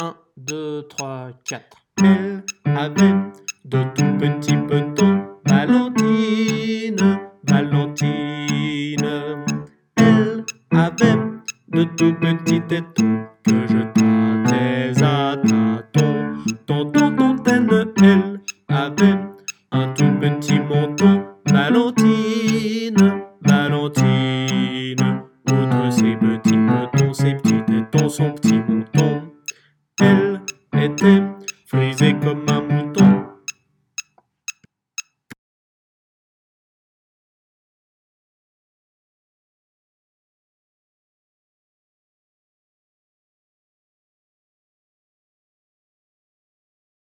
1, 2, 3, 4. Elle avait de tout petits petons. Valentine, Valentine. Elle avait de tout petits tétons que je tâtais à tâtons. Tonton, tontaine, elle avait un tout petit menton. Valentine. Freezing comme un mouton.